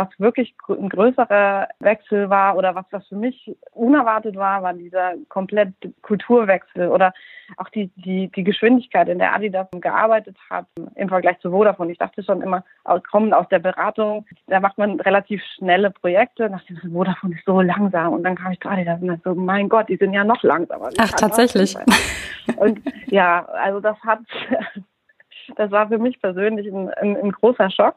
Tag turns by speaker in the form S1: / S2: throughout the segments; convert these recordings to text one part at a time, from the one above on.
S1: was wirklich ein größerer Wechsel war oder was, was für mich unerwartet war, war dieser komplett Kulturwechsel oder auch die, die, die Geschwindigkeit, in der Adidas gearbeitet hat im Vergleich zu Vodafone. Ich dachte schon immer, kommend aus der Beratung, da macht man relativ schnelle Projekte. Nach dem Vodafone ist so langsam. Und dann kam ich zu Adidas und dachte so, mein Gott, die sind ja noch langsamer.
S2: Ach, tatsächlich.
S1: Und ja, also das hat, das war für mich persönlich ein, ein, ein großer Schock.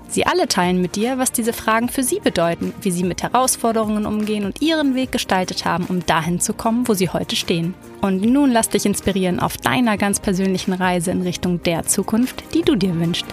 S2: Sie alle teilen mit dir, was diese Fragen für sie bedeuten, wie sie mit Herausforderungen umgehen und ihren Weg gestaltet haben, um dahin zu kommen, wo sie heute stehen. Und nun lass dich inspirieren auf deiner ganz persönlichen Reise in Richtung der Zukunft, die du dir wünschst.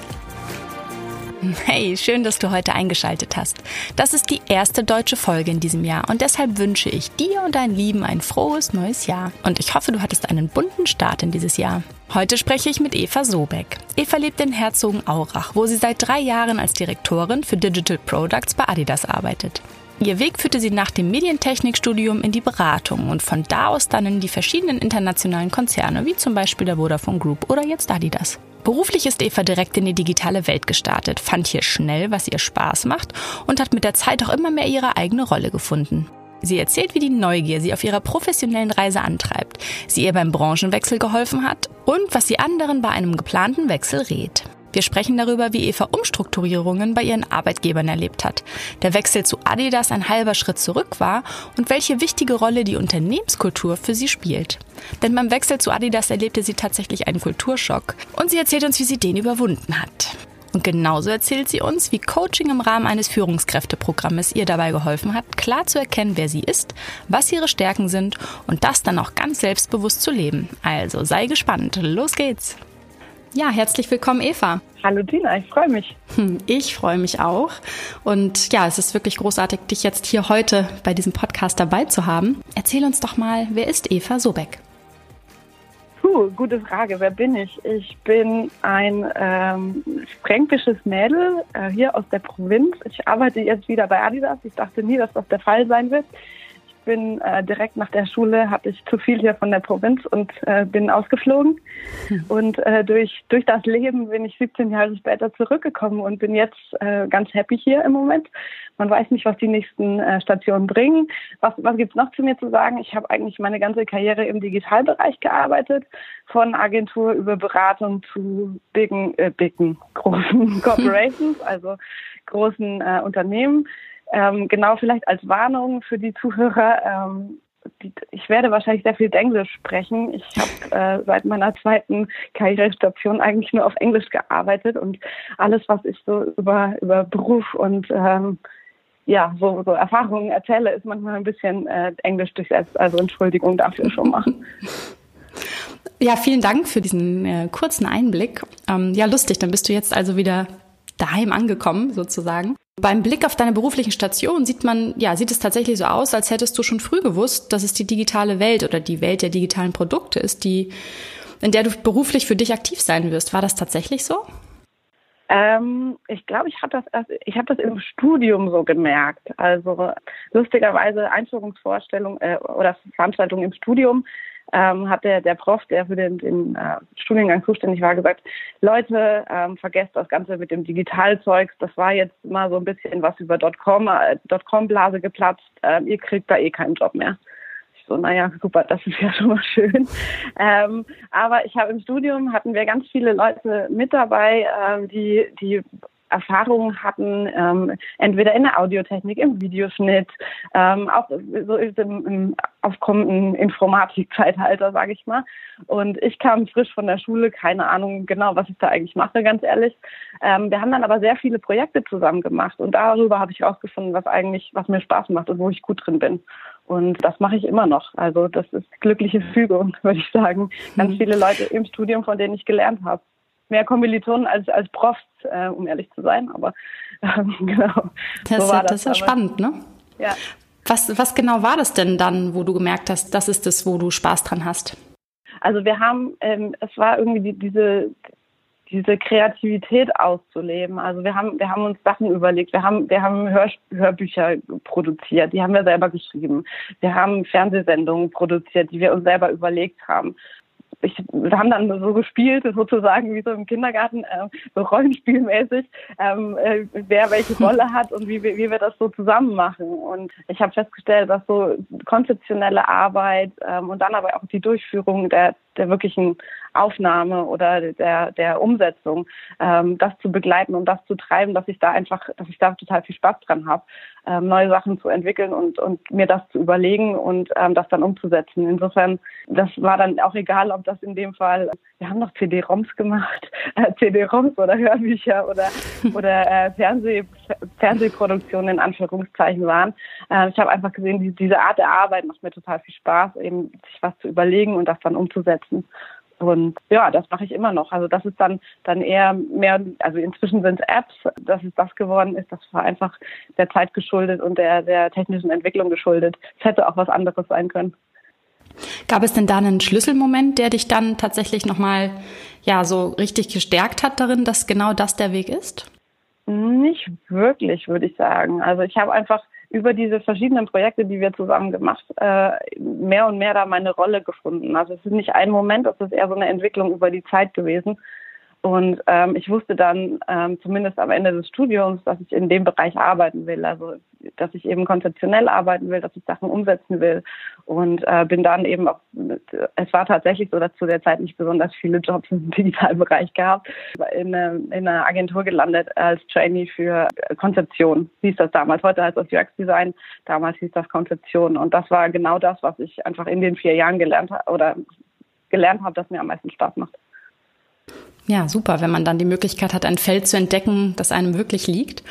S2: Hey, schön, dass du heute eingeschaltet hast. Das ist die erste deutsche Folge in diesem Jahr und deshalb wünsche ich dir und deinen Lieben ein frohes neues Jahr. Und ich hoffe, du hattest einen bunten Start in dieses Jahr. Heute spreche ich mit Eva Sobeck. Eva lebt in Herzogenaurach, wo sie seit drei Jahren als Direktorin für Digital Products bei Adidas arbeitet. Ihr Weg führte sie nach dem Medientechnikstudium in die Beratung und von da aus dann in die verschiedenen internationalen Konzerne, wie zum Beispiel der Vodafone Group oder jetzt Adidas. Beruflich ist Eva direkt in die digitale Welt gestartet, fand hier schnell, was ihr Spaß macht und hat mit der Zeit auch immer mehr ihre eigene Rolle gefunden. Sie erzählt, wie die Neugier sie auf ihrer professionellen Reise antreibt, sie ihr beim Branchenwechsel geholfen hat und was sie anderen bei einem geplanten Wechsel rät. Wir sprechen darüber, wie Eva Umstrukturierungen bei ihren Arbeitgebern erlebt hat, der Wechsel zu Adidas ein halber Schritt zurück war und welche wichtige Rolle die Unternehmenskultur für sie spielt. Denn beim Wechsel zu Adidas erlebte sie tatsächlich einen Kulturschock und sie erzählt uns, wie sie den überwunden hat. Und genauso erzählt sie uns, wie Coaching im Rahmen eines Führungskräfteprogrammes ihr dabei geholfen hat, klar zu erkennen, wer sie ist, was ihre Stärken sind und das dann auch ganz selbstbewusst zu leben. Also sei gespannt, los geht's! Ja, herzlich willkommen, Eva.
S1: Hallo Dina, ich freue mich.
S2: Hm, ich freue mich auch. Und ja, es ist wirklich großartig, dich jetzt hier heute bei diesem Podcast dabei zu haben. Erzähl uns doch mal, wer ist Eva Sobeck?
S1: Puh, gute Frage. Wer bin ich? Ich bin ein ähm, fränkisches Mädel äh, hier aus der Provinz. Ich arbeite jetzt wieder bei Adidas. Ich dachte nie, dass das der Fall sein wird. Bin äh, direkt nach der Schule, hatte ich zu viel hier von der Provinz und äh, bin ausgeflogen. Hm. Und äh, durch, durch das Leben bin ich 17 Jahre später zurückgekommen und bin jetzt äh, ganz happy hier im Moment man weiß nicht, was die nächsten äh, Stationen bringen. Was, was gibt's noch zu mir zu sagen? Ich habe eigentlich meine ganze Karriere im Digitalbereich gearbeitet, von Agentur über Beratung zu bigen, äh, bigen großen Corporations, also großen Unternehmen. Ähm, genau vielleicht als Warnung für die Zuhörer. Ähm, ich werde wahrscheinlich sehr viel Englisch sprechen. Ich habe äh, seit meiner zweiten Karrierestation eigentlich nur auf Englisch gearbeitet und alles, was ich so über, über Beruf und ähm, ja, so, so Erfahrungen erzähle, ist manchmal ein bisschen äh, Englisch durchsetzt. Also Entschuldigung dafür schon mal.
S2: Ja, vielen Dank für diesen äh, kurzen Einblick. Ähm, ja, lustig, dann bist du jetzt also wieder daheim angekommen, sozusagen. Beim Blick auf deine beruflichen Station sieht man, ja, sieht es tatsächlich so aus, als hättest du schon früh gewusst, dass es die digitale Welt oder die Welt der digitalen Produkte ist, die, in der du beruflich für dich aktiv sein wirst. War das tatsächlich so?
S1: Ähm, ich glaube, ich habe das ich habe das im Studium so gemerkt. Also lustigerweise Einführungsvorstellung äh, oder Veranstaltung im Studium ähm, hat der, der Prof, der für den, den äh, Studiengang zuständig war, gesagt, Leute, ähm, vergesst das Ganze mit dem Digitalzeugs. Das war jetzt mal so ein bisschen was über Dotcom, äh, Dotcom-Blase geplatzt. Ähm, ihr kriegt da eh keinen Job mehr so, naja, super, das ist ja schon mal schön. Ähm, aber ich habe im Studium hatten wir ganz viele Leute mit dabei, ähm, die, die Erfahrungen hatten, ähm, entweder in der Audiotechnik, im Videoschnitt, ähm, auch so im, im aufkommenden Informatikzeitalter, sage ich mal. Und ich kam frisch von der Schule, keine Ahnung genau, was ich da eigentlich mache, ganz ehrlich. Ähm, wir haben dann aber sehr viele Projekte zusammen gemacht und darüber habe ich herausgefunden, was eigentlich, was mir Spaß macht und wo ich gut drin bin. Und das mache ich immer noch. Also das ist glückliche Fügung, würde ich sagen. Ganz mhm. viele Leute im Studium, von denen ich gelernt habe. Mehr Kommilitonen als, als Profs, äh, um ehrlich zu sein. Aber äh, genau.
S2: Das, so das, das ist ja spannend, ne?
S1: Ja.
S2: Was, was genau war das denn dann, wo du gemerkt hast, das ist das, wo du Spaß dran hast?
S1: Also wir haben, ähm, es war irgendwie die, diese diese Kreativität auszuleben. Also wir haben, wir haben uns Sachen überlegt. Wir haben, wir haben Hör, Hörbücher produziert, die haben wir selber geschrieben. Wir haben Fernsehsendungen produziert, die wir uns selber überlegt haben ich, wir haben dann so gespielt, sozusagen wie so im Kindergarten, äh, so rollenspielmäßig, ähm, äh, wer welche Rolle hat und wie, wie wir das so zusammen machen. Und ich habe festgestellt, dass so konzeptionelle Arbeit ähm, und dann aber auch die Durchführung der, der wirklichen Aufnahme oder der, der Umsetzung, ähm, das zu begleiten und das zu treiben, dass ich da einfach, dass ich da total viel Spaß dran habe, ähm, neue Sachen zu entwickeln und, und mir das zu überlegen und ähm, das dann umzusetzen. Insofern, das war dann auch egal, ob das in dem Fall, wir haben noch CD-ROMs gemacht, äh, CD-ROMs oder Hörbücher oder, oder äh, Fernseh, Fernsehproduktionen in Anführungszeichen waren. Äh, ich habe einfach gesehen, die, diese Art der Arbeit macht mir total viel Spaß, eben sich was zu überlegen und das dann umzusetzen. Und ja, das mache ich immer noch. Also das ist dann dann eher mehr, also inzwischen sind es Apps, dass es das geworden ist. Das war einfach der Zeit geschuldet und der, der technischen Entwicklung geschuldet. Es hätte auch was anderes sein können.
S2: Gab es denn da einen Schlüsselmoment, der dich dann tatsächlich nochmal ja so richtig gestärkt hat darin, dass genau das der Weg ist?
S1: Nicht wirklich, würde ich sagen. Also ich habe einfach über diese verschiedenen Projekte, die wir zusammen gemacht, äh, mehr und mehr da meine Rolle gefunden. Also es ist nicht ein Moment, es ist eher so eine Entwicklung über die Zeit gewesen. Und ähm, ich wusste dann ähm, zumindest am Ende des Studiums, dass ich in dem Bereich arbeiten will. Also dass ich eben konzeptionell arbeiten will, dass ich Sachen umsetzen will. Und äh, bin dann eben auch, es war tatsächlich so, dass zu der Zeit nicht besonders viele Jobs im Digitalbereich gab, in, in einer Agentur gelandet als Trainee für Konzeption, hieß das damals. Heute heißt das UX-Design, damals hieß das Konzeption. Und das war genau das, was ich einfach in den vier Jahren gelernt habe oder gelernt habe, das mir am meisten Spaß macht.
S2: Ja, super, wenn man dann die Möglichkeit hat, ein Feld zu entdecken, das einem wirklich liegt.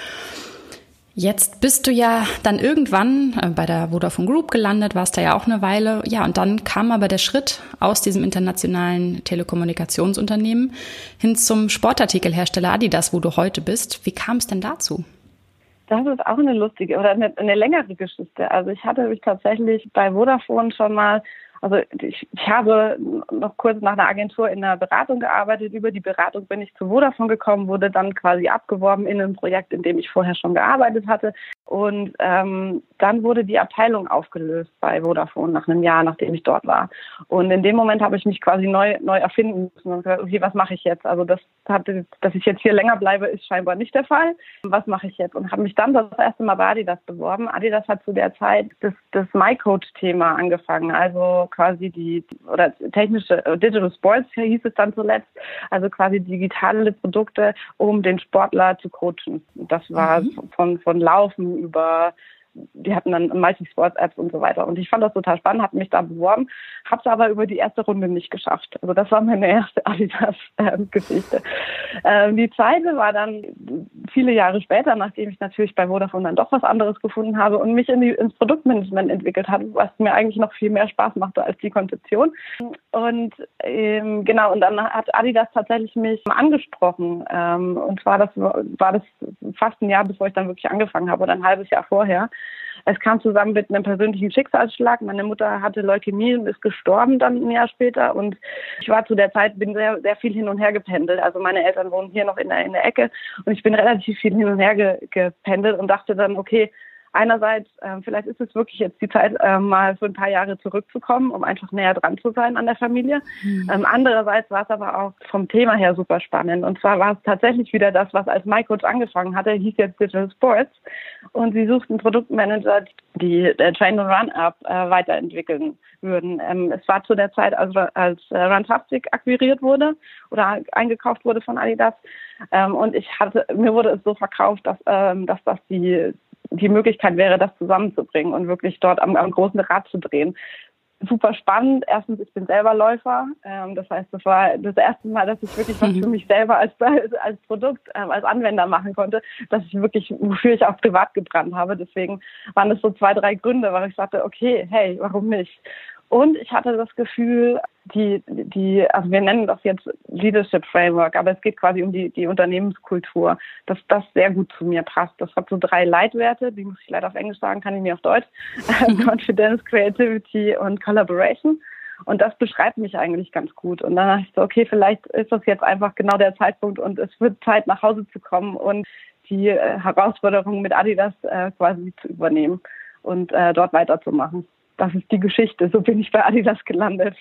S2: Jetzt bist du ja dann irgendwann äh, bei der Vodafone Group gelandet, warst da ja auch eine Weile. Ja, und dann kam aber der Schritt aus diesem internationalen Telekommunikationsunternehmen hin zum Sportartikelhersteller Adidas, wo du heute bist. Wie kam es denn dazu?
S1: Das ist auch eine lustige oder eine, eine längere Geschichte. Also ich hatte mich tatsächlich bei Vodafone schon mal also ich, ich habe noch kurz nach einer Agentur in einer Beratung gearbeitet. Über die Beratung bin ich zu Vodafone gekommen, wurde dann quasi abgeworben in ein Projekt, in dem ich vorher schon gearbeitet hatte. Und ähm, dann wurde die Abteilung aufgelöst bei Vodafone nach einem Jahr, nachdem ich dort war. Und in dem Moment habe ich mich quasi neu, neu erfinden müssen und gesagt, okay, was mache ich jetzt? Also das hatte, dass ich jetzt hier länger bleibe, ist scheinbar nicht der Fall. Was mache ich jetzt? Und habe mich dann das erste Mal bei Adidas beworben. Adidas hat zu der Zeit das, das MyCode-Thema angefangen, also quasi die oder technische äh, Digital Sports hieß es dann zuletzt, also quasi digitale Produkte, um den Sportler zu coachen. Das war mhm. von von Laufen über die hatten dann Multi-Sports-Apps und so weiter. Und ich fand das total spannend, habe mich da beworben, habe es aber über die erste Runde nicht geschafft. Also das war meine erste Adidas-Geschichte. Ähm, die zweite war dann viele Jahre später, nachdem ich natürlich bei Vodafone dann doch was anderes gefunden habe und mich in die, ins Produktmanagement entwickelt habe, was mir eigentlich noch viel mehr Spaß machte als die Konzeption. Und ähm, genau, und dann hat Adidas tatsächlich mich angesprochen. Ähm, und zwar das war das fast ein Jahr, bevor ich dann wirklich angefangen habe oder ein halbes Jahr vorher. Es kam zusammen mit einem persönlichen Schicksalsschlag. Meine Mutter hatte Leukämie und ist gestorben dann ein Jahr später. Und ich war zu der Zeit, bin sehr, sehr viel hin und her gependelt. Also meine Eltern wohnen hier noch in der, in der Ecke und ich bin relativ viel hin und her ge, gependelt und dachte dann, okay, einerseits, äh, vielleicht ist es wirklich jetzt die Zeit, äh, mal für ein paar Jahre zurückzukommen, um einfach näher dran zu sein an der Familie. Mhm. Ähm, andererseits war es aber auch vom Thema her super spannend. Und zwar war es tatsächlich wieder das, was als MyCoach angefangen hatte, hieß jetzt Digital Sports. Und sie suchten Produktmanager, die der Train and Run App äh, weiterentwickeln würden. Ähm, es war zu der Zeit, also als äh, Runtastic akquiriert wurde oder eingekauft wurde von Adidas. Ähm, und ich hatte, mir wurde es so verkauft, dass, ähm, dass das die die Möglichkeit wäre, das zusammenzubringen und wirklich dort am, am großen Rad zu drehen. Super spannend. Erstens, ich bin selber Läufer. Ähm, das heißt, das war das erste Mal, dass ich wirklich was für mich selber als, als Produkt, ähm, als Anwender machen konnte, dass ich wirklich, wofür ich auch privat gebrannt habe. Deswegen waren das so zwei, drei Gründe, weil ich sagte, okay, hey, warum nicht? Und ich hatte das Gefühl, die, die, also wir nennen das jetzt Leadership Framework, aber es geht quasi um die, die Unternehmenskultur, dass das sehr gut zu mir passt. Das hat so drei Leitwerte, die muss ich leider auf Englisch sagen, kann ich mir auf Deutsch. Confidence, Creativity und Collaboration. Und das beschreibt mich eigentlich ganz gut. Und dann dachte ich so, okay, vielleicht ist das jetzt einfach genau der Zeitpunkt und es wird Zeit, nach Hause zu kommen und die äh, Herausforderung mit Adidas äh, quasi zu übernehmen und äh, dort weiterzumachen das ist die Geschichte. So bin ich bei Adidas gelandet.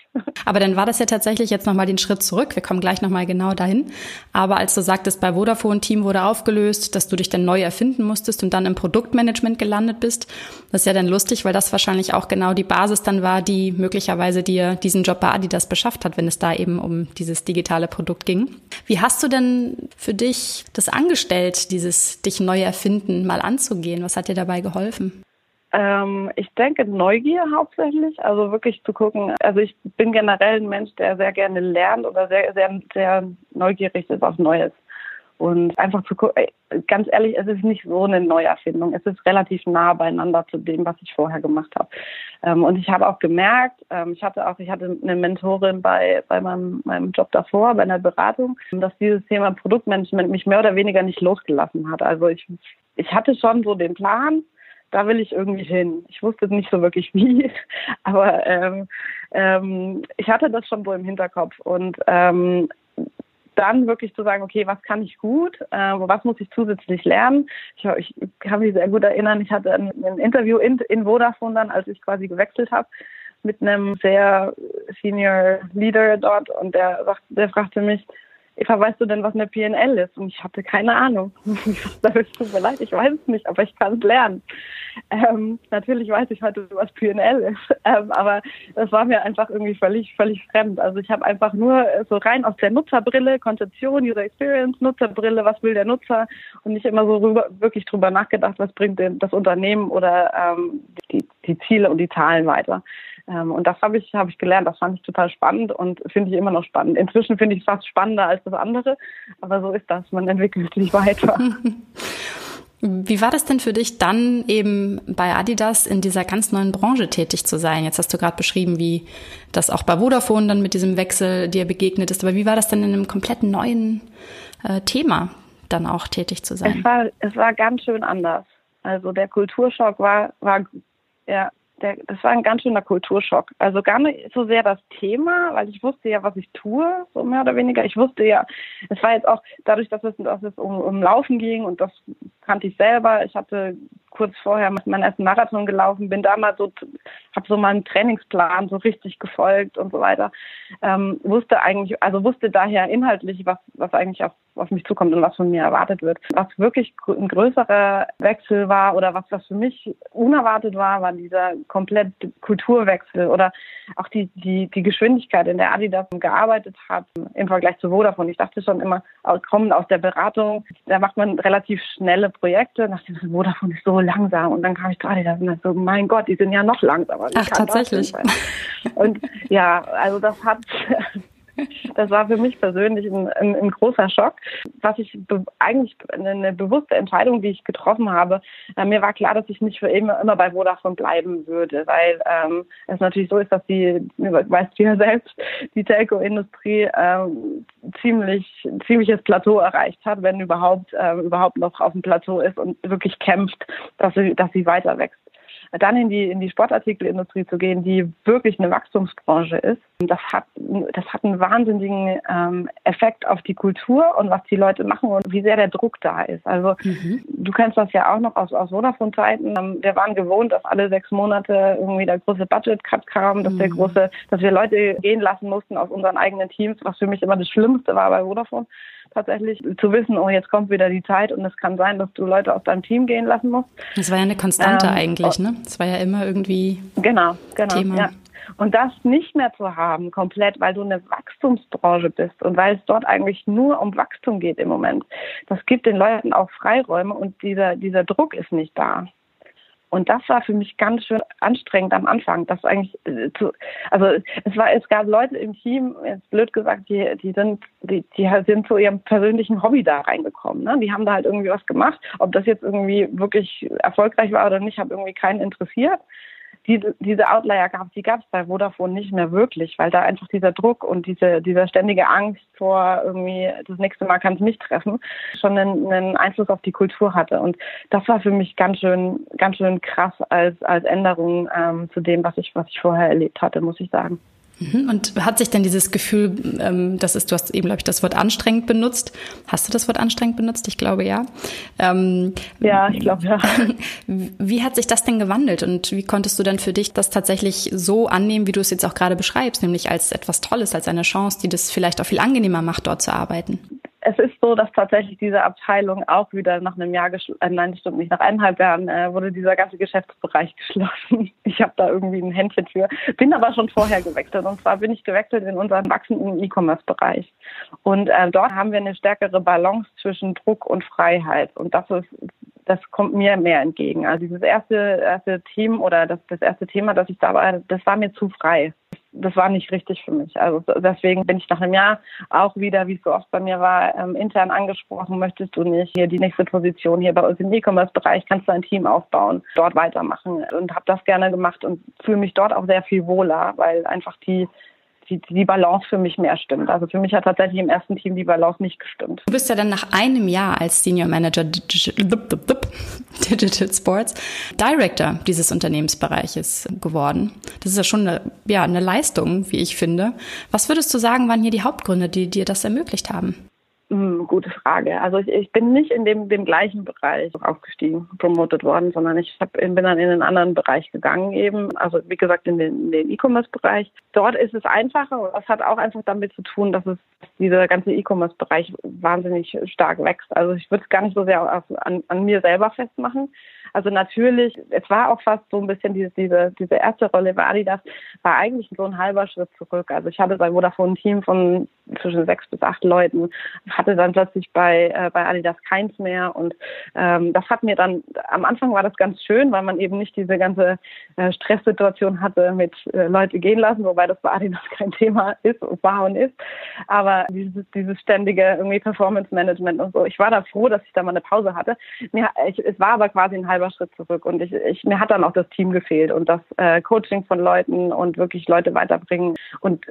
S2: Aber dann war das ja tatsächlich jetzt nochmal den Schritt zurück. Wir kommen gleich nochmal genau dahin. Aber als du sagtest, bei Vodafone Team wurde aufgelöst, dass du dich dann neu erfinden musstest und dann im Produktmanagement gelandet bist, das ist ja dann lustig, weil das wahrscheinlich auch genau die Basis dann war, die möglicherweise dir diesen Job bei Adidas beschafft hat, wenn es da eben um dieses digitale Produkt ging. Wie hast du denn für dich das angestellt, dieses dich neu erfinden mal anzugehen? Was hat dir dabei geholfen?
S1: Ähm, ich denke Neugier hauptsächlich, also wirklich zu gucken. Also ich bin generell ein Mensch, der sehr gerne lernt oder sehr, sehr, sehr neugierig ist auf Neues. Und einfach zu gucken, ganz ehrlich, es ist nicht so eine Neuerfindung. Es ist relativ nah beieinander zu dem, was ich vorher gemacht habe. Ähm, und ich habe auch gemerkt, ähm, ich hatte auch, ich hatte eine Mentorin bei, bei meinem, meinem Job davor, bei einer Beratung, dass dieses Thema Produktmanagement mich mehr oder weniger nicht losgelassen hat. Also ich, ich hatte schon so den Plan, da will ich irgendwie hin. Ich wusste nicht so wirklich wie, aber ähm, ähm, ich hatte das schon so im Hinterkopf und ähm, dann wirklich zu sagen, okay, was kann ich gut, äh, was muss ich zusätzlich lernen. Ich, ich kann mich sehr gut erinnern, ich hatte ein, ein Interview in, in Vodafone dann, als ich quasi gewechselt habe, mit einem sehr Senior Leader dort und der, der fragte mich, Eva, weißt du denn, was eine PNL ist? Und ich hatte keine Ahnung. da tut mir leid, ich weiß es nicht, aber ich kann es lernen. Ähm, natürlich weiß ich heute, was PNL ist, ähm, aber das war mir einfach irgendwie völlig, völlig fremd. Also ich habe einfach nur so rein aus der Nutzerbrille, Konzeption, User Experience, Nutzerbrille, was will der Nutzer und nicht immer so rüber, wirklich drüber nachgedacht, was bringt denn das Unternehmen oder ähm, die, die Ziele und die Zahlen weiter. Ähm, und das habe ich, habe ich gelernt. Das fand ich total spannend und finde ich immer noch spannend. Inzwischen finde ich es fast spannender als das andere. Aber so ist das. Man entwickelt sich weiter.
S2: Wie war das denn für dich dann eben bei Adidas in dieser ganz neuen Branche tätig zu sein? Jetzt hast du gerade beschrieben, wie das auch bei Vodafone dann mit diesem Wechsel dir begegnet ist. Aber wie war das denn in einem komplett neuen äh, Thema dann auch tätig zu sein?
S1: Es war, es war ganz schön anders. Also der Kulturschock war, war ja, der, das war ein ganz schöner Kulturschock. Also gar nicht so sehr das Thema, weil ich wusste ja, was ich tue, so mehr oder weniger. Ich wusste ja, es war jetzt auch dadurch, dass es, dass es um, um Laufen ging und das kannte ich selber. Ich hatte kurz vorher meinen ersten Marathon gelaufen, bin da mal so, habe so meinen Trainingsplan so richtig gefolgt und so weiter. Ähm, wusste eigentlich, also wusste daher inhaltlich, was, was eigentlich auf, auf mich zukommt und was von mir erwartet wird. Was wirklich ein größerer Wechsel war oder was, was für mich unerwartet war, war dieser komplett Kulturwechsel oder auch die, die, die Geschwindigkeit, in der Adidas gearbeitet hat im Vergleich zu Vodafone. Ich dachte schon immer, kommend aus der Beratung, da macht man relativ schnelle Projekte. Nach dem Vodafone ist so langsam. Und dann kam ich gerade da und so, mein Gott, die sind ja noch langsamer.
S2: Ach, tatsächlich.
S1: Und ja, also das hat, das war für mich persönlich ein, ein, ein großer Schock. Was ich eigentlich eine, bewusste Entscheidung, die ich getroffen habe. Äh, mir war klar, dass ich nicht für immer, immer bei Vodafone bleiben würde, weil ähm, es natürlich so ist, dass die, weißt du ja selbst, die Telco-Industrie ähm, ziemlich ziemliches Plateau erreicht hat, wenn überhaupt äh, überhaupt noch auf dem Plateau ist und wirklich kämpft, dass sie dass sie weiter wächst dann in die, in die Sportartikelindustrie zu gehen, die wirklich eine Wachstumsbranche ist, das hat, das hat einen wahnsinnigen ähm, Effekt auf die Kultur und was die Leute machen und wie sehr der Druck da ist. Also mhm. du kennst das ja auch noch aus, aus Vodafone-Zeiten. Ähm, wir waren gewohnt, dass alle sechs Monate irgendwie der große Budget-Cut kam, dass mhm. der große, dass wir Leute gehen lassen mussten aus unseren eigenen Teams, was für mich immer das Schlimmste war bei Vodafone tatsächlich zu wissen, oh, jetzt kommt wieder die Zeit und es kann sein, dass du Leute aus deinem Team gehen lassen musst.
S2: Das war ja eine Konstante ähm, eigentlich, ne? Das war ja immer irgendwie
S1: genau, genau, Thema. Ja. Und das nicht mehr zu haben, komplett, weil du eine Wachstumsbranche bist und weil es dort eigentlich nur um Wachstum geht im Moment, das gibt den Leuten auch Freiräume und dieser, dieser Druck ist nicht da. Und das war für mich ganz schön anstrengend am Anfang. Das eigentlich äh, zu, also es war, es gab Leute im Team, jetzt blöd gesagt, die, die sind, die, die sind zu ihrem persönlichen Hobby da reingekommen. Ne? Die haben da halt irgendwie was gemacht. Ob das jetzt irgendwie wirklich erfolgreich war oder nicht, hat irgendwie keinen interessiert. Diese, diese Outlier gab, die gab es bei Vodafone nicht mehr wirklich, weil da einfach dieser Druck und diese, dieser ständige Angst vor irgendwie, das nächste Mal kann es mich treffen, schon einen, einen Einfluss auf die Kultur hatte. Und das war für mich ganz schön, ganz schön krass als, als Änderung ähm, zu dem, was ich, was ich vorher erlebt hatte, muss ich sagen.
S2: Mhm. Und hat sich denn dieses Gefühl, ähm, das ist, du hast eben, glaube ich, das Wort anstrengend benutzt. Hast du das Wort anstrengend benutzt? Ich glaube ja.
S1: Ähm, ja, ich glaube ja.
S2: Wie hat sich das denn gewandelt und wie konntest du denn für dich das tatsächlich so annehmen, wie du es jetzt auch gerade beschreibst, nämlich als etwas Tolles, als eine Chance, die das vielleicht auch viel angenehmer macht, dort zu arbeiten?
S1: Es ist so, dass tatsächlich diese Abteilung auch wieder nach einem Jahr, äh, nein, stimmt nicht, nach eineinhalb Jahren äh, wurde dieser ganze Geschäftsbereich geschlossen. Ich habe da irgendwie ein Händchen für, bin aber schon vorher gewechselt. Und zwar bin ich gewechselt in unseren wachsenden E-Commerce-Bereich. Und äh, dort haben wir eine stärkere Balance zwischen Druck und Freiheit. Und das ist das kommt mir mehr entgegen. Also dieses erste, erste Team oder das, das erste Thema, das ich da war, das war mir zu frei das war nicht richtig für mich. Also deswegen bin ich nach einem Jahr auch wieder, wie es so oft bei mir war, ähm, intern angesprochen, möchtest du nicht hier die nächste Position hier bei uns im E-Commerce-Bereich, kannst du ein Team aufbauen, dort weitermachen und habe das gerne gemacht und fühle mich dort auch sehr viel wohler, weil einfach die die, die Balance für mich mehr stimmt. Also für mich hat tatsächlich im ersten Team die Balance nicht gestimmt.
S2: Du bist ja dann nach einem Jahr als Senior Manager Digital Sports Director dieses Unternehmensbereiches geworden. Das ist ja schon eine, ja, eine Leistung, wie ich finde. Was würdest du sagen, waren hier die Hauptgründe, die dir das ermöglicht haben?
S1: Hm, gute Frage. Also ich, ich, bin nicht in dem, dem gleichen Bereich aufgestiegen, promoted worden, sondern ich hab, bin dann in einen anderen Bereich gegangen eben. Also wie gesagt in den, den E-Commerce-Bereich. Dort ist es einfacher und das hat auch einfach damit zu tun, dass es dieser ganze E-Commerce-Bereich wahnsinnig stark wächst. Also ich würde es gar nicht so sehr auf, an, an mir selber festmachen. Also natürlich, es war auch fast so ein bisschen diese, diese, diese erste Rolle bei Adidas, war eigentlich so ein halber Schritt zurück. Also ich hatte bei Vodafone ein Team von zwischen sechs bis acht Leuten, hatte dann plötzlich bei, äh, bei Adidas keins mehr und ähm, das hat mir dann, am Anfang war das ganz schön, weil man eben nicht diese ganze äh, Stresssituation hatte mit äh, Leute gehen lassen, wobei das bei Adidas kein Thema ist, war und ist, aber dieses, dieses ständige irgendwie Performance Management und so. Ich war da froh, dass ich da mal eine Pause hatte. Mir, ich, es war aber quasi ein halber Schritt zurück und ich, ich, mir hat dann auch das Team gefehlt und das äh, Coaching von Leuten und wirklich Leute weiterbringen und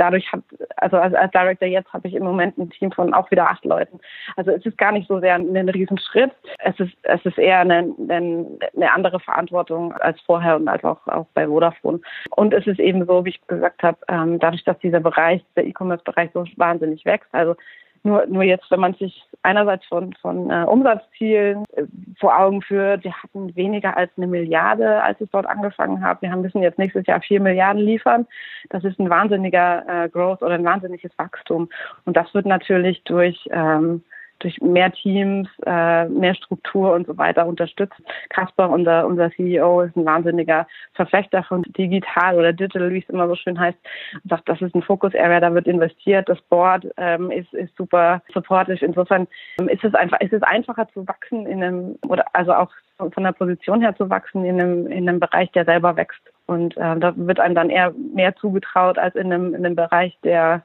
S1: dadurch hat, also als, als Director jetzt habe ich im Moment ein Team von auch wieder acht Leuten. Also es ist gar nicht so sehr ein, ein Riesenschritt. Es ist, es ist eher eine, eine, eine andere Verantwortung als vorher und als auch, auch bei Vodafone. Und es ist eben so, wie ich gesagt habe, ähm, dadurch, dass dieser Bereich, der E-Commerce-Bereich so wahnsinnig wächst, also nur, nur jetzt, wenn man sich einerseits von, von äh, Umsatzzielen äh, vor Augen führt, wir hatten weniger als eine Milliarde, als ich dort angefangen habe. Wir haben, müssen jetzt nächstes Jahr vier Milliarden liefern. Das ist ein wahnsinniger äh, Growth oder ein wahnsinniges Wachstum. Und das wird natürlich durch ähm, durch mehr Teams, äh, mehr Struktur und so weiter unterstützt. Kasper, unser, unser CEO, ist ein wahnsinniger Verfechter von digital oder digital, wie es immer so schön heißt, und sagt, das ist ein Fokus-Area, da wird investiert, das Board ähm, ist, ist super supportive. Insofern ähm, ist es einfach, ist es einfacher zu wachsen in einem, oder also auch von der Position her zu wachsen in einem, in einem Bereich, der selber wächst. Und äh, da wird einem dann eher mehr zugetraut als in einem, in einem Bereich, der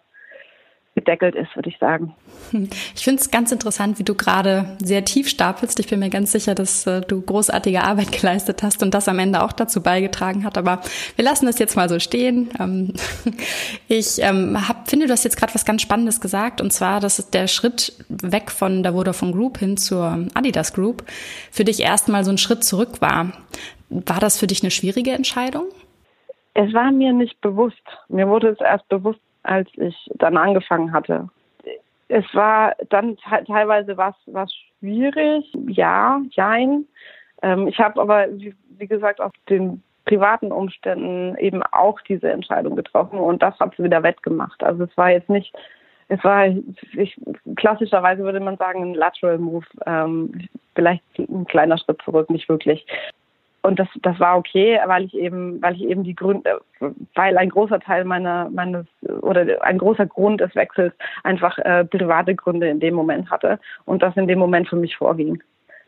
S1: gedeckelt ist, würde ich sagen.
S2: Ich finde es ganz interessant, wie du gerade sehr tief stapelst. Ich bin mir ganz sicher, dass äh, du großartige Arbeit geleistet hast und das am Ende auch dazu beigetragen hat. Aber wir lassen das jetzt mal so stehen. Ähm, ich ähm, hab, finde, du hast jetzt gerade was ganz Spannendes gesagt, und zwar, dass der Schritt weg von der Vodafone Group hin zur Adidas Group für dich erstmal so ein Schritt zurück war. War das für dich eine schwierige Entscheidung?
S1: Es war mir nicht bewusst. Mir wurde es erst bewusst, als ich dann angefangen hatte. Es war dann teilweise was, was schwierig, ja, jein. Ähm, ich habe aber, wie, wie gesagt, aus den privaten Umständen eben auch diese Entscheidung getroffen und das hat es wieder wettgemacht. Also es war jetzt nicht, es war ich, klassischerweise würde man sagen ein Lateral Move, ähm, vielleicht ein kleiner Schritt zurück, nicht wirklich und das, das war okay, weil ich eben, weil ich eben die Gründe, weil ein großer Teil meiner, meines oder ein großer Grund des Wechsels einfach äh, private Gründe in dem Moment hatte und das in dem Moment für mich vorging.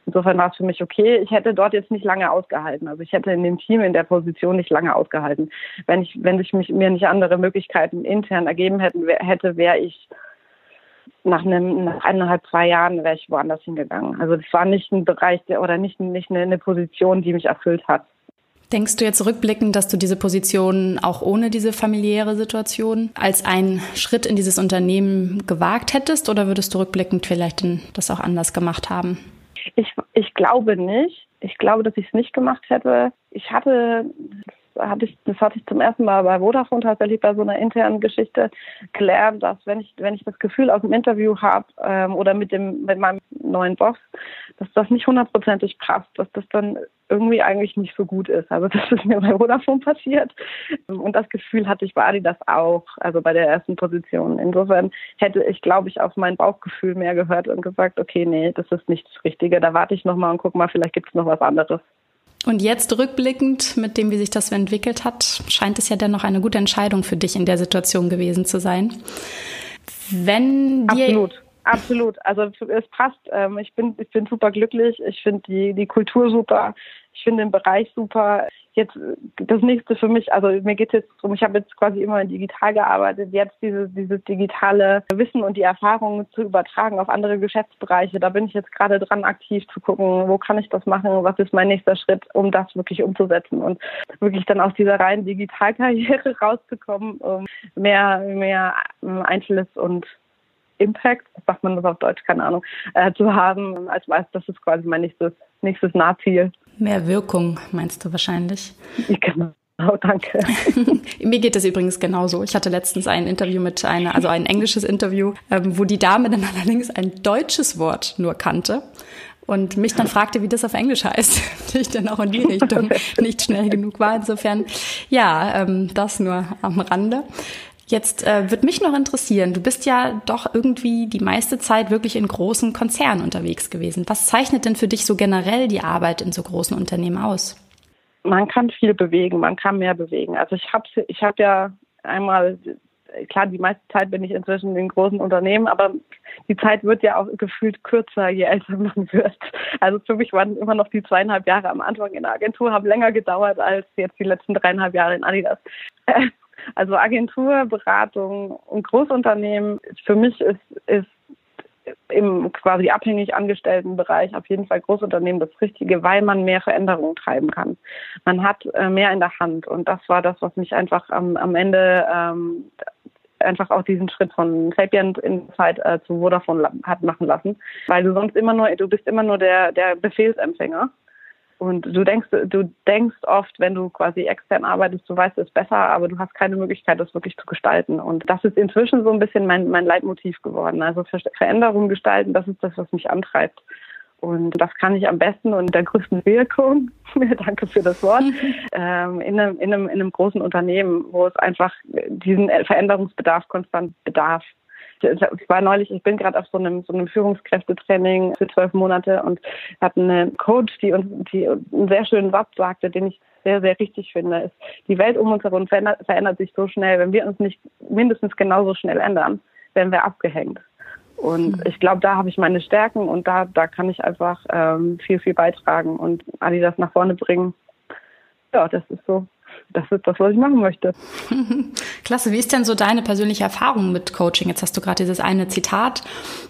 S1: Insofern war es für mich okay. Ich hätte dort jetzt nicht lange ausgehalten. Also ich hätte in dem Team in der Position nicht lange ausgehalten. Wenn ich, wenn sich mich, mir nicht andere Möglichkeiten intern ergeben hätten, hätte, wäre ich nach einem, nach eineinhalb, zwei Jahren wäre ich woanders hingegangen. Also das war nicht ein Bereich der, oder nicht, nicht eine, eine Position, die mich erfüllt hat.
S2: Denkst du jetzt rückblickend, dass du diese Position auch ohne diese familiäre Situation als einen Schritt in dieses Unternehmen gewagt hättest oder würdest du rückblickend vielleicht das auch anders gemacht haben?
S1: Ich, ich glaube nicht. Ich glaube, dass ich es nicht gemacht hätte. Ich hatte hatte ich, das hatte ich zum ersten Mal bei Vodafone tatsächlich bei so einer internen Geschichte gelernt, dass wenn ich, wenn ich das Gefühl aus dem Interview habe ähm, oder mit dem, mit meinem neuen Boss, dass das nicht hundertprozentig passt, dass das dann irgendwie eigentlich nicht so gut ist. Also das ist mir bei Vodafone passiert. Und das Gefühl hatte ich bei Adidas auch, also bei der ersten Position. Insofern hätte ich, glaube ich, auf mein Bauchgefühl mehr gehört und gesagt, okay, nee, das ist nicht das Richtige. Da warte ich nochmal und guck mal, vielleicht gibt es noch was anderes.
S2: Und jetzt rückblickend, mit dem, wie sich das entwickelt hat, scheint es ja dennoch eine gute Entscheidung für dich in der Situation gewesen zu sein. Wenn dir
S1: Absolut. Absolut. Also es passt. Ähm, ich bin, ich bin super glücklich. Ich finde die, die Kultur super. Ich finde den Bereich super. Jetzt das nächste für mich, also mir geht es jetzt darum, ich habe jetzt quasi immer digital gearbeitet, jetzt dieses, dieses digitale Wissen und die Erfahrungen zu übertragen auf andere Geschäftsbereiche. Da bin ich jetzt gerade dran, aktiv zu gucken, wo kann ich das machen, was ist mein nächster Schritt, um das wirklich umzusetzen und wirklich dann aus dieser reinen Digitalkarriere rauszukommen, um mehr, mehr Einzelnes und Impact, sagt man das auf Deutsch, keine Ahnung, äh, zu haben, als weiß, das ist quasi mein nächstes, nächstes Nahziel.
S2: Mehr Wirkung, meinst du wahrscheinlich?
S1: Genau. Oh, danke.
S2: Mir geht es übrigens genauso. Ich hatte letztens ein Interview mit einer, also ein englisches Interview, ähm, wo die Dame dann allerdings ein deutsches Wort nur kannte und mich dann fragte, wie das auf Englisch heißt. ich dann auch in die Richtung nicht schnell genug war. Insofern, ja, ähm, das nur am Rande. Jetzt äh, wird mich noch interessieren, du bist ja doch irgendwie die meiste Zeit wirklich in großen Konzernen unterwegs gewesen. Was zeichnet denn für dich so generell die Arbeit in so großen Unternehmen aus?
S1: Man kann viel bewegen, man kann mehr bewegen. Also ich habe ich hab ja einmal, klar, die meiste Zeit bin ich inzwischen in großen Unternehmen, aber die Zeit wird ja auch gefühlt kürzer, je älter man wird. Also für mich waren immer noch die zweieinhalb Jahre am Anfang in der Agentur, haben länger gedauert als jetzt die letzten dreieinhalb Jahre in Adidas. Also Agentur, Beratung und Großunternehmen, für mich ist, ist im quasi abhängig angestellten Bereich auf jeden Fall Großunternehmen das Richtige, weil man mehr Veränderungen treiben kann. Man hat äh, mehr in der Hand und das war das, was mich einfach am, am Ende ähm, einfach auch diesen Schritt von Sapient in Zeit äh, zu Vodafone hat machen lassen, weil du sonst immer nur, du bist immer nur der, der Befehlsempfänger und du denkst, du denkst oft, wenn du quasi extern arbeitest, du weißt es besser, aber du hast keine Möglichkeit, das wirklich zu gestalten. Und das ist inzwischen so ein bisschen mein, mein Leitmotiv geworden. Also Veränderungen gestalten, das ist das, was mich antreibt. Und das kann ich am besten und der größten Wirkung, danke für das Wort, ähm, in, einem, in, einem, in einem großen Unternehmen, wo es einfach diesen Veränderungsbedarf konstant bedarf ich war neulich, ich bin gerade auf so einem, so einem Führungskräftetraining für zwölf Monate und hatte eine Coach, die uns, die einen sehr schönen Satz sagte, den ich sehr, sehr richtig finde, ist, die Welt um uns herum verändert, verändert sich so schnell, wenn wir uns nicht mindestens genauso schnell ändern, werden wir abgehängt. Und hm. ich glaube, da habe ich meine Stärken und da, da kann ich einfach ähm, viel, viel beitragen und Adidas nach vorne bringen. Ja, das ist so das ist das, was ich machen möchte.
S2: Klasse. Wie ist denn so deine persönliche Erfahrung mit Coaching? Jetzt hast du gerade dieses eine Zitat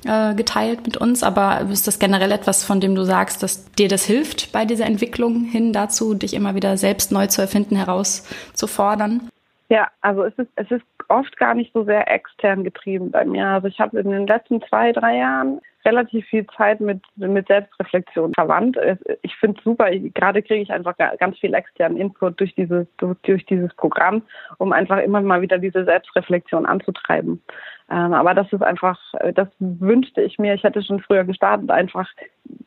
S2: äh, geteilt mit uns, aber ist das generell etwas, von dem du sagst, dass dir das hilft bei dieser Entwicklung hin dazu, dich immer wieder selbst neu zu erfinden, herauszufordern?
S1: Ja, also es ist, es ist oft gar nicht so sehr extern getrieben bei mir. Also ich habe in den letzten zwei, drei Jahren relativ viel Zeit mit, mit Selbstreflexion verwandt. Ich finde es super, gerade kriege ich einfach ganz viel externen Input durch dieses, durch dieses Programm, um einfach immer mal wieder diese Selbstreflexion anzutreiben. Ähm, aber das ist einfach, das wünschte ich mir. Ich hätte schon früher gestartet, einfach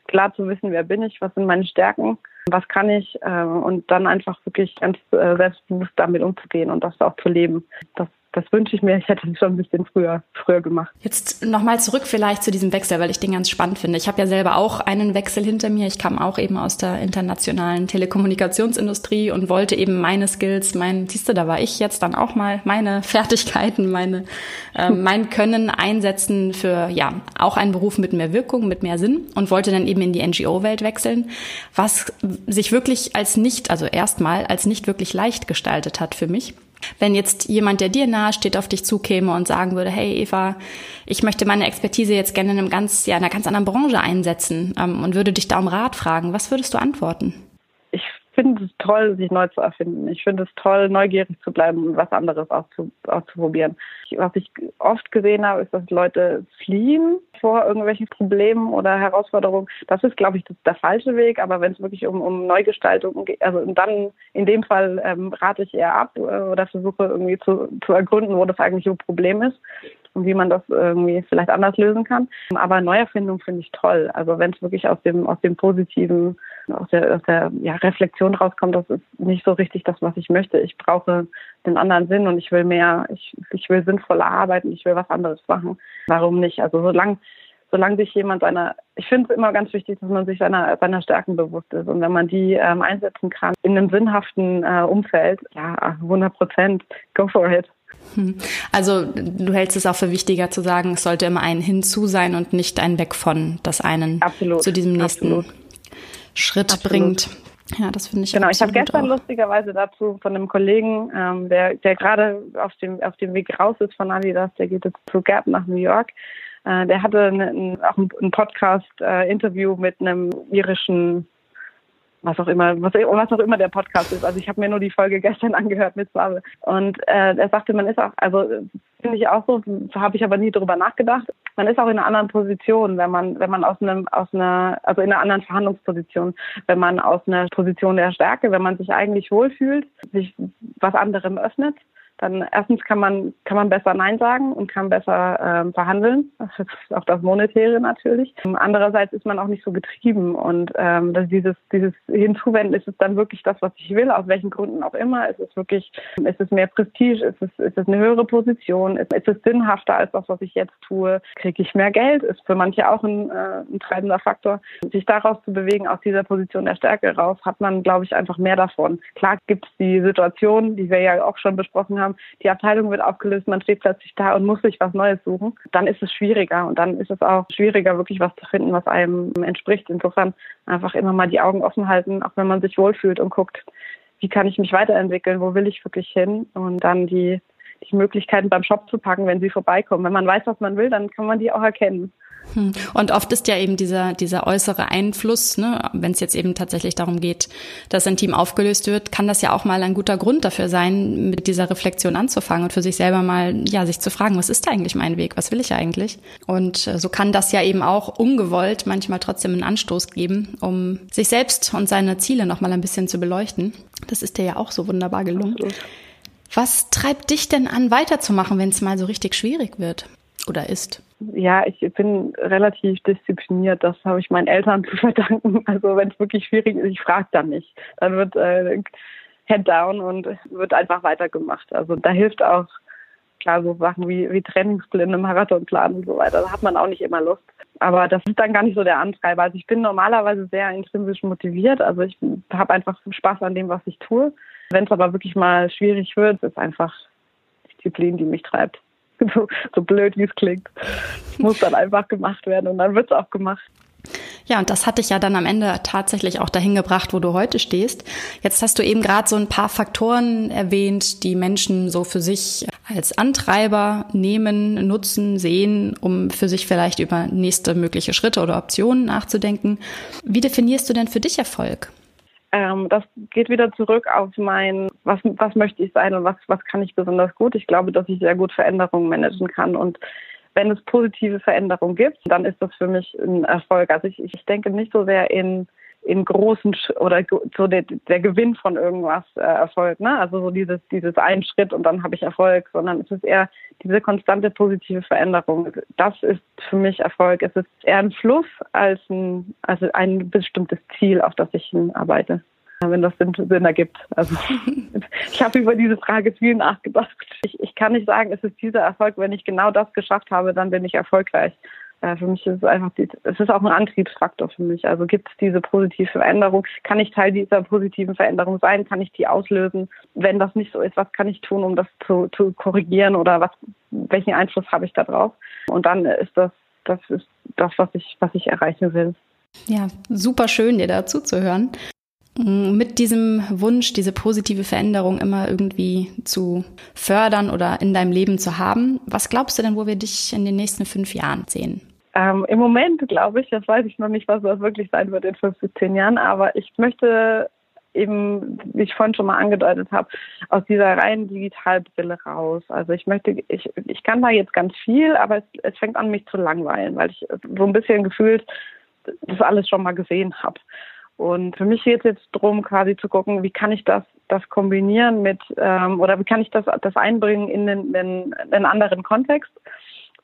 S1: klar zu wissen, wer bin ich, was sind meine Stärken, was kann ich ähm, und dann einfach wirklich ganz äh, selbstbewusst damit umzugehen und das auch zu leben. Das das wünsche ich mir, ich hätte es schon ein bisschen früher, früher gemacht.
S2: Jetzt nochmal zurück vielleicht zu diesem Wechsel, weil ich den ganz spannend finde. Ich habe ja selber auch einen Wechsel hinter mir. Ich kam auch eben aus der internationalen Telekommunikationsindustrie und wollte eben meine Skills, mein, siehst du, da war ich jetzt dann auch mal meine Fertigkeiten, meine, äh, mein Können einsetzen für, ja, auch einen Beruf mit mehr Wirkung, mit mehr Sinn und wollte dann eben in die NGO-Welt wechseln, was sich wirklich als nicht, also erstmal als nicht wirklich leicht gestaltet hat für mich. Wenn jetzt jemand, der dir nahe steht, auf dich zukäme und sagen würde, hey Eva, ich möchte meine Expertise jetzt gerne in einem ganz, ja, einer ganz anderen Branche einsetzen ähm, und würde dich da um Rat fragen, was würdest du antworten?
S1: Finde es toll, sich neu zu erfinden. Ich finde es toll, neugierig zu bleiben und was anderes auszuprobieren. Was ich oft gesehen habe, ist, dass Leute fliehen vor irgendwelchen Problemen oder Herausforderungen. Das ist, glaube ich, der falsche Weg. Aber wenn es wirklich um, um Neugestaltung geht, also dann in dem Fall ähm, rate ich eher ab äh, oder versuche irgendwie zu, zu ergründen, wo das eigentlich ein Problem ist und wie man das irgendwie vielleicht anders lösen kann. Aber Neuerfindung finde ich toll. Also wenn es wirklich aus dem, aus dem positiven, aus der, aus der ja, Reflexion rauskommt, das ist nicht so richtig das, was ich möchte. Ich brauche den anderen Sinn und ich will mehr, ich, ich will sinnvoller arbeiten, ich will was anderes machen. Warum nicht? Also solange solange sich jemand seiner, ich finde es immer ganz wichtig, dass man sich seiner, seiner Stärken bewusst ist. Und wenn man die ähm, einsetzen kann in einem sinnhaften äh, Umfeld, ja, 100 Prozent, go for it.
S2: Hm. Also du hältst es auch für wichtiger zu sagen, es sollte immer ein Hinzu sein und nicht ein Weg von, das einen
S1: Absolut.
S2: zu diesem nächsten
S1: Absolut.
S2: Schritt
S1: Absolut.
S2: bringt. Ja, das finde ich
S1: Genau, ich habe gestern
S2: auch.
S1: lustigerweise dazu von einem Kollegen, ähm, der, der gerade auf dem, auf dem Weg raus ist von Adidas, der geht jetzt zu Gap nach New York. Äh, der hatte eine, auch ein, ein Podcast-Interview mit einem irischen was auch immer, was, was auch immer der Podcast ist. Also ich habe mir nur die Folge gestern angehört mit Swave. Und äh, er sagte, man ist auch, also finde ich auch so, habe ich aber nie drüber nachgedacht. Man ist auch in einer anderen Position, wenn man, wenn man aus einem, aus einer, also in einer anderen Verhandlungsposition, wenn man aus einer Position der Stärke, wenn man sich eigentlich wohlfühlt, sich was anderem öffnet dann erstens kann man kann man besser Nein sagen und kann besser ähm, verhandeln. Das ist auch das Monetäre natürlich. Andererseits ist man auch nicht so getrieben und ähm, dass dieses dieses Hinzuwenden ist es dann wirklich das, was ich will, aus welchen Gründen auch immer. Ist es wirklich, ist es mehr Prestige, ist es ist es eine höhere Position, ist, ist es sinnhafter als das, was ich jetzt tue? Kriege ich mehr Geld? Ist für manche auch ein, äh, ein treibender Faktor. Sich daraus zu bewegen, aus dieser Position der Stärke raus, hat man, glaube ich, einfach mehr davon. Klar gibt es die Situation, die wir ja auch schon besprochen haben, die Abteilung wird aufgelöst, man steht plötzlich da und muss sich was Neues suchen, dann ist es schwieriger und dann ist es auch schwieriger, wirklich was zu finden, was einem entspricht. Insofern einfach immer mal die Augen offen halten, auch wenn man sich wohlfühlt und guckt, wie kann ich mich weiterentwickeln, wo will ich wirklich hin und dann die, die Möglichkeiten beim Shop zu packen, wenn sie vorbeikommen. Wenn man weiß, was man will, dann kann man die auch erkennen.
S2: Hm. Und oft ist ja eben dieser, dieser äußere Einfluss, ne, wenn es jetzt eben tatsächlich darum geht, dass ein Team aufgelöst wird, kann das ja auch mal ein guter Grund dafür sein, mit dieser Reflexion anzufangen und für sich selber mal, ja, sich zu fragen, was ist eigentlich mein Weg? Was will ich eigentlich? Und äh, so kann das ja eben auch ungewollt manchmal trotzdem einen Anstoß geben, um sich selbst und seine Ziele nochmal ein bisschen zu beleuchten. Das ist dir ja auch so wunderbar gelungen. Was treibt dich denn an, weiterzumachen, wenn es mal so richtig schwierig wird oder ist?
S1: Ja, ich bin relativ diszipliniert. Das habe ich meinen Eltern zu verdanken. Also wenn es wirklich schwierig ist, ich frage dann nicht. Dann wird äh, Head down und wird einfach weitergemacht. Also da hilft auch klar so Sachen wie, wie Trainingspläne, Marathonplan und so weiter. Da hat man auch nicht immer Lust. Aber das ist dann gar nicht so der Antreiber. Also ich bin normalerweise sehr intrinsisch motiviert. Also ich habe einfach Spaß an dem, was ich tue. Wenn es aber wirklich mal schwierig wird, ist einfach Disziplin, die mich treibt. so, so blöd wie es klingt. Muss dann einfach gemacht werden und dann wird es auch gemacht.
S2: Ja, und das hat dich ja dann am Ende tatsächlich auch dahin gebracht, wo du heute stehst. Jetzt hast du eben gerade so ein paar Faktoren erwähnt, die Menschen so für sich als Antreiber nehmen, nutzen, sehen, um für sich vielleicht über nächste mögliche Schritte oder Optionen nachzudenken. Wie definierst du denn für dich Erfolg?
S1: Ähm, das geht wieder zurück auf mein, was, was möchte ich sein und was, was kann ich besonders gut. Ich glaube, dass ich sehr gut Veränderungen managen kann und wenn es positive Veränderungen gibt, dann ist das für mich ein Erfolg. Also ich, ich denke nicht so sehr in in großen Sch oder so der, der Gewinn von irgendwas äh, Erfolg, ne? Also so dieses dieses einen Schritt und dann habe ich Erfolg, sondern es ist eher diese konstante positive Veränderung. Das ist für mich Erfolg. Es ist eher ein Fluss als ein also ein bestimmtes Ziel, auf das ich hinarbeite wenn das Sinn, Sinn ergibt. Also ich habe über diese Frage viel nachgedacht. Ich, ich kann nicht sagen, es ist dieser Erfolg, wenn ich genau das geschafft habe, dann bin ich erfolgreich. Äh, für mich ist es einfach, es ist auch ein Antriebsfaktor für mich. Also gibt es diese positive Veränderung? Kann ich Teil dieser positiven Veränderung sein? Kann ich die auslösen? Wenn das nicht so ist, was kann ich tun, um das zu, zu korrigieren oder was, welchen Einfluss habe ich da drauf? Und dann ist das, das ist das, was ich, was ich erreichen will.
S2: Ja, super schön, dir dazu zu hören. Mit diesem Wunsch, diese positive Veränderung immer irgendwie zu fördern oder in deinem Leben zu haben, was glaubst du denn, wo wir dich in den nächsten fünf Jahren sehen?
S1: Ähm, Im Moment glaube ich, das weiß ich noch nicht, was das wirklich sein wird in fünf bis zehn Jahren, aber ich möchte eben, wie ich vorhin schon mal angedeutet habe, aus dieser reinen Digitalbrille raus. Also ich möchte, ich, ich kann da jetzt ganz viel, aber es, es fängt an, mich zu langweilen, weil ich so ein bisschen gefühlt das alles schon mal gesehen habe. Und für mich geht es jetzt darum, quasi zu gucken, wie kann ich das, das kombinieren mit, ähm, oder wie kann ich das, das einbringen in den, den, den anderen Kontext.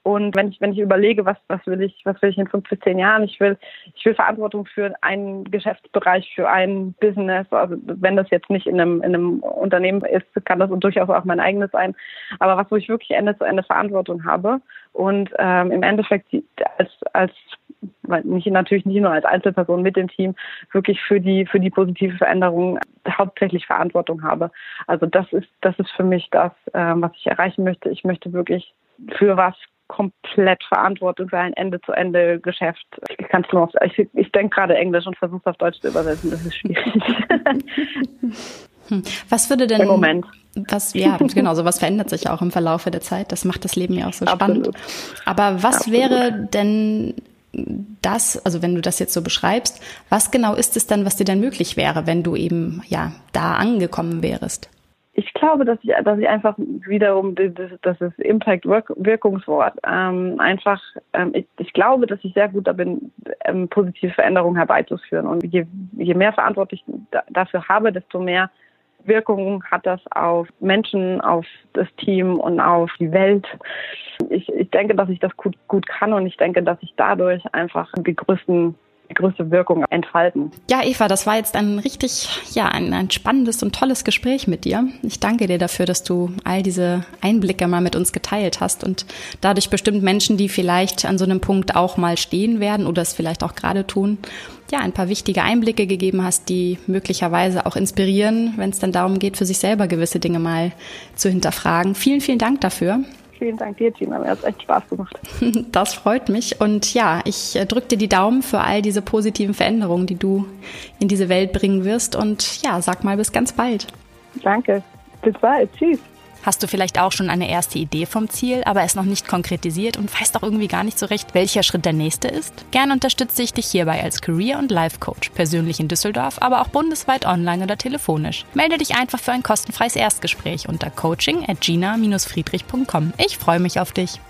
S1: Und wenn ich, wenn ich überlege, was, was will ich, was will ich in fünf bis zehn Jahren? Ich will, ich will Verantwortung für einen Geschäftsbereich, für ein Business. Also wenn das jetzt nicht in einem, in einem Unternehmen ist, kann das durchaus auch mein eigenes sein. Aber was, wo ich wirklich Ende zu Ende Verantwortung habe und ähm, im Endeffekt als, als nicht, natürlich nicht nur als Einzelperson mit dem Team, wirklich für die, für die positive Veränderung hauptsächlich Verantwortung habe. Also das ist, das ist für mich das, ähm, was ich erreichen möchte. Ich möchte wirklich für was komplett Verantwortung für ein Ende-zu-Ende-Geschäft. Ich kann nur auf, ich, ich denke gerade Englisch und versuche es auf Deutsch zu übersetzen. Das ist schwierig.
S2: Hm. Was würde denn
S1: im Moment?
S2: Was, ja, genau, sowas verändert sich auch im Verlaufe der Zeit. Das macht das Leben ja auch so Absolut. spannend. Aber was Absolut. wäre denn das, also wenn du das jetzt so beschreibst, was genau ist es dann, was dir dann möglich wäre, wenn du eben ja da angekommen wärst?
S1: Ich glaube, dass ich, dass ich einfach wiederum das, ist Impact-Wirkungswort ähm, einfach, ähm, ich, ich glaube, dass ich sehr gut da bin, ähm, positive Veränderungen herbeizuführen. Und je, je mehr Verantwortung ich da, dafür habe, desto mehr Wirkung hat das auf Menschen, auf das Team und auf die Welt. Ich, ich denke, dass ich das gut, gut kann und ich denke, dass ich dadurch einfach die größten die größte Wirkung entfalten.
S2: Ja, Eva, das war jetzt ein richtig, ja, ein, ein spannendes und tolles Gespräch mit dir. Ich danke dir dafür, dass du all diese Einblicke mal mit uns geteilt hast und dadurch bestimmt Menschen, die vielleicht an so einem Punkt auch mal stehen werden oder es vielleicht auch gerade tun, ja, ein paar wichtige Einblicke gegeben hast, die möglicherweise auch inspirieren, wenn es dann darum geht, für sich selber gewisse Dinge mal zu hinterfragen. Vielen, vielen Dank dafür.
S1: Vielen Dank dir, Gina. Mir hat echt Spaß gemacht.
S2: Das freut mich. Und ja, ich äh, drücke dir die Daumen für all diese positiven Veränderungen, die du in diese Welt bringen wirst. Und ja, sag mal bis ganz bald.
S1: Danke. Bis bald. Tschüss.
S2: Hast du vielleicht auch schon eine erste Idee vom Ziel, aber es noch nicht konkretisiert und weißt auch irgendwie gar nicht so recht, welcher Schritt der nächste ist? Gern unterstütze ich dich hierbei als Career- und Life-Coach, persönlich in Düsseldorf, aber auch bundesweit online oder telefonisch. Melde dich einfach für ein kostenfreies Erstgespräch unter coaching at gina-friedrich.com. Ich freue mich auf dich.